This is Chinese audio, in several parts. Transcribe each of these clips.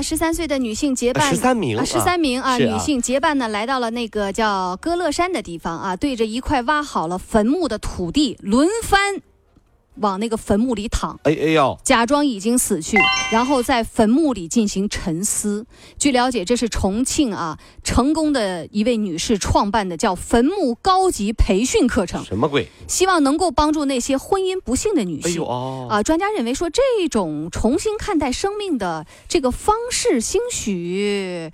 十三岁的女性结伴，十三名啊，十三名啊，啊。女性结伴呢，来到了那个叫歌乐山的地方啊，对着一块挖好了坟墓的土地轮番往那个坟墓里躺。哎哎呦，假装已经死去，然后在坟墓里进行沉思。据了解，这是重庆啊成功的一位女士创办的叫坟墓高级培训课程，什么鬼？希望能够帮助那些婚姻不幸的女性哎性。呦哦，啊，专家认为说这种重新看待生命的这个方式，兴许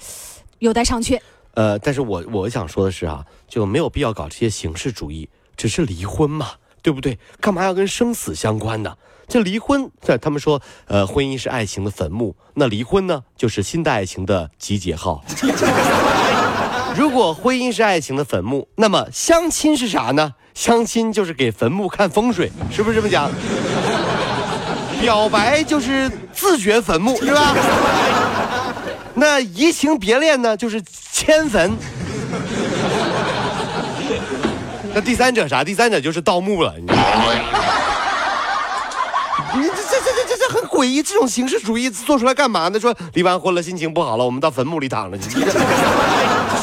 有待商榷。呃，但是我我想说的是啊，就没有必要搞这些形式主义，只是离婚嘛，对不对？干嘛要跟生死相关呢？这离婚，这他们说，呃，婚姻是爱情的坟墓，那离婚呢，就是新的爱情的集结号。如果婚姻是爱情的坟墓，那么相亲是啥呢？相亲就是给坟墓看风水，是不是这么讲？表白就是自掘坟墓，是吧？那移情别恋呢，就是迁坟。那第三者啥？第三者就是盗墓了，你？这这这这这这很诡异，这种形式主义做出来干嘛呢？说离完婚了，心情不好了，我们到坟墓里躺着去，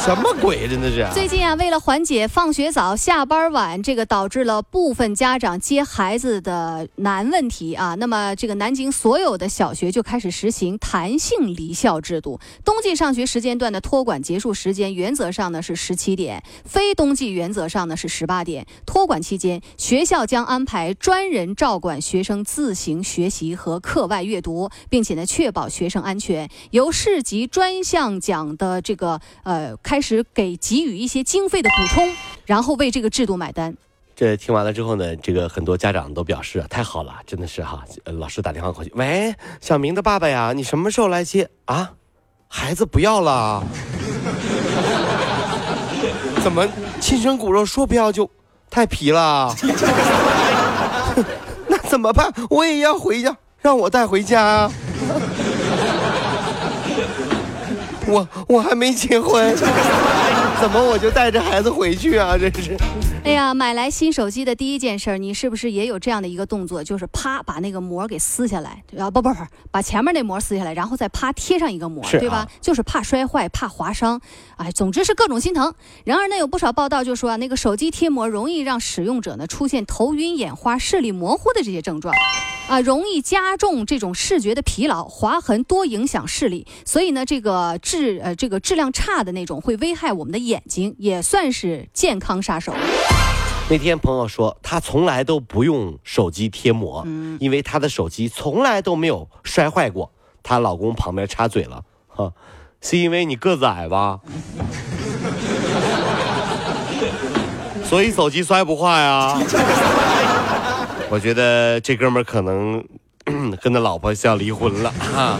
什么鬼？真的是。最近啊，为了缓解放学早、下班晚，这个导致了部分家长接孩子的难问题啊。那么，这个南京所有的小学就开始实行弹性离校制度。冬季上学时间段的托管结束时间原则上呢是十七点，非冬季原则上呢是十八点。托管期间，学校将安排专人照管学生自行学习和课外阅读，并且呢确保学生安全。由市级专项奖的这个呃开始给给予一些经费的补充，然后为这个制度买单。这听完了之后呢，这个很多家长都表示啊，太好了，真的是哈。老师打电话过去，喂，小明的爸爸呀，你什么时候来接啊？孩子不要了？怎么亲生骨肉说不要就太皮了？那怎么办？我也要回家，让我带回家啊。我我还没结婚，怎么我就带着孩子回去啊？真是。哎呀，买来新手机的第一件事儿，你是不是也有这样的一个动作？就是啪把那个膜给撕下来，啊不不不，把前面那膜撕下来，然后再啪贴上一个膜，啊对吧？就是怕摔坏，怕划伤，哎，总之是各种心疼。然而呢，有不少报道就说啊，那个手机贴膜容易让使用者呢出现头晕眼花、视力模糊的这些症状。啊，容易加重这种视觉的疲劳，划痕多影响视力，所以呢，这个质呃这个质量差的那种会危害我们的眼睛，也算是健康杀手。那天朋友说，他从来都不用手机贴膜，因为他的手机从来都没有摔坏过。她老公旁边插嘴了，哈，是因为你个子矮吧？所以手机摔不坏啊。我觉得这哥们儿可能跟他老婆是要离婚了啊，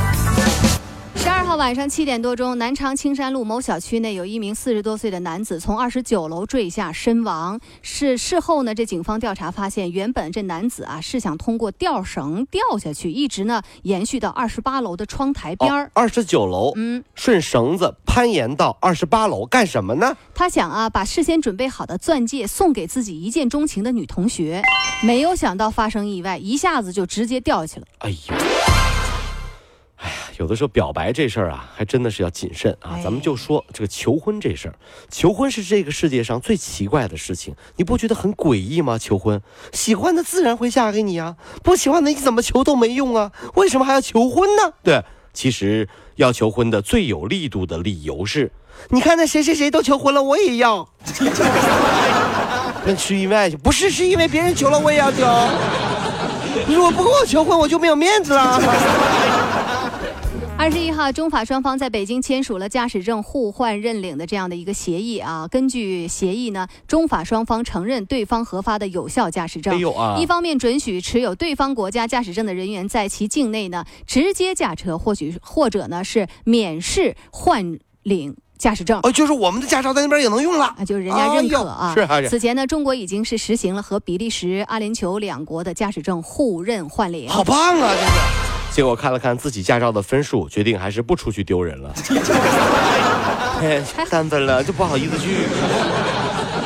十二号晚上七点多钟，南昌青山路某小区内有一名四十多岁的男子从二十九楼坠下身亡。是事后呢，这警方调查发现，原本这男子啊是想通过吊绳掉下去，一直呢延续到二十八楼的窗台边儿。二十九楼，嗯，顺绳子攀岩到二十八楼干什么呢？他想啊，把事先准备好的钻戒送给自己一见钟情的女同学，没有想到发生意外，一下子就直接掉下去了。哎呦，有的时候表白这事儿啊，还真的是要谨慎啊。哎咱们就说这个求婚这事儿，求婚是这个世界上最奇怪的事情，你不觉得很诡异吗？求婚，喜欢的自然会嫁给你啊，不喜欢的你怎么求都没用啊，为什么还要求婚呢？对。其实要求婚的最有力度的理由是，你看那谁谁谁都求婚了，我也要。那是因为不是是因为别人求了我也要求。如果不跟我求婚，我就没有面子了。二十一号，中法双方在北京签署了驾驶证互换认领的这样的一个协议啊。根据协议呢，中法双方承认对方核发的有效驾驶证。哎呦啊！一方面准许持有对方国家驾驶证的人员在其境内呢直接驾车，或许或者呢是免试换领驾驶证。哦，就是我们的驾照在那边也能用了啊，就是人家认可啊。是啊。此前呢，中国已经是实行了和比利时、阿联酋两国的驾驶证互认换领。好棒啊！真的。结果看了看自己驾照的分数，决定还是不出去丢人了。三分了，就不好意思去。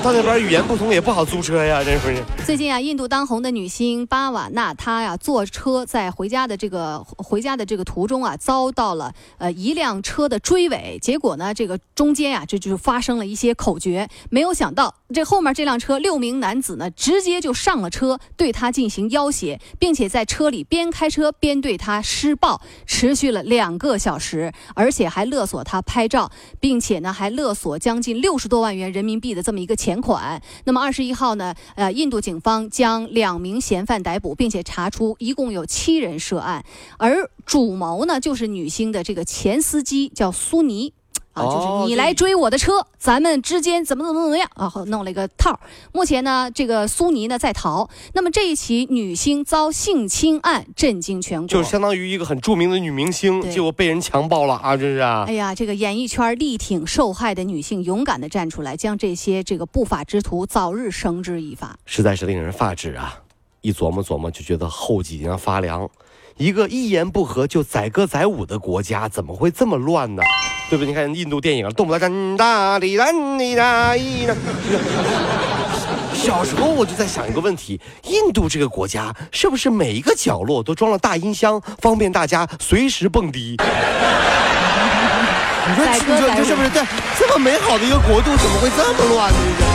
到那边语言不通也不好租车呀，这不是。最近啊，印度当红的女星巴瓦纳，她呀坐车在回家的这个回家的这个途中啊，遭到了呃一辆车的追尾，结果呢，这个中间呀，这就发生了一些口角。没有想到，这后面这辆车六名男子呢，直接就上了车，对她进行要挟，并且在车里边开车边对她施暴，持续了两个小时，而且还勒索她拍照，并且呢，还勒索将近六十多万元人民币的这么一个钱。款。那么二十一号呢？呃，印度警方将两名嫌犯逮捕，并且查出一共有七人涉案，而主谋呢，就是女星的这个前司机，叫苏尼。啊，就是你来追我的车，咱们之间怎么怎么怎么样啊？弄了一个套。目前呢，这个苏尼呢在逃。那么这一起女星遭性侵案震惊全国，就是相当于一个很著名的女明星，结果被人强暴了啊！这是啊。哎呀，这个演艺圈力挺受害的女性，勇敢的站出来，将这些这个不法之徒早日绳之以法，实在是令人发指啊！一琢磨琢磨，就觉得后脊梁发凉。一个一言不合就载歌载舞的国家，怎么会这么乱呢？对不对？你看印度电影，动不动哒哒哩哒哩哒。小时候我就在想一个问题：印度这个国家是不是每一个角落都装了大音箱，方便大家随时蹦迪？你说，你说，这是不是这这么美好的一个国度，怎么会这么乱呢？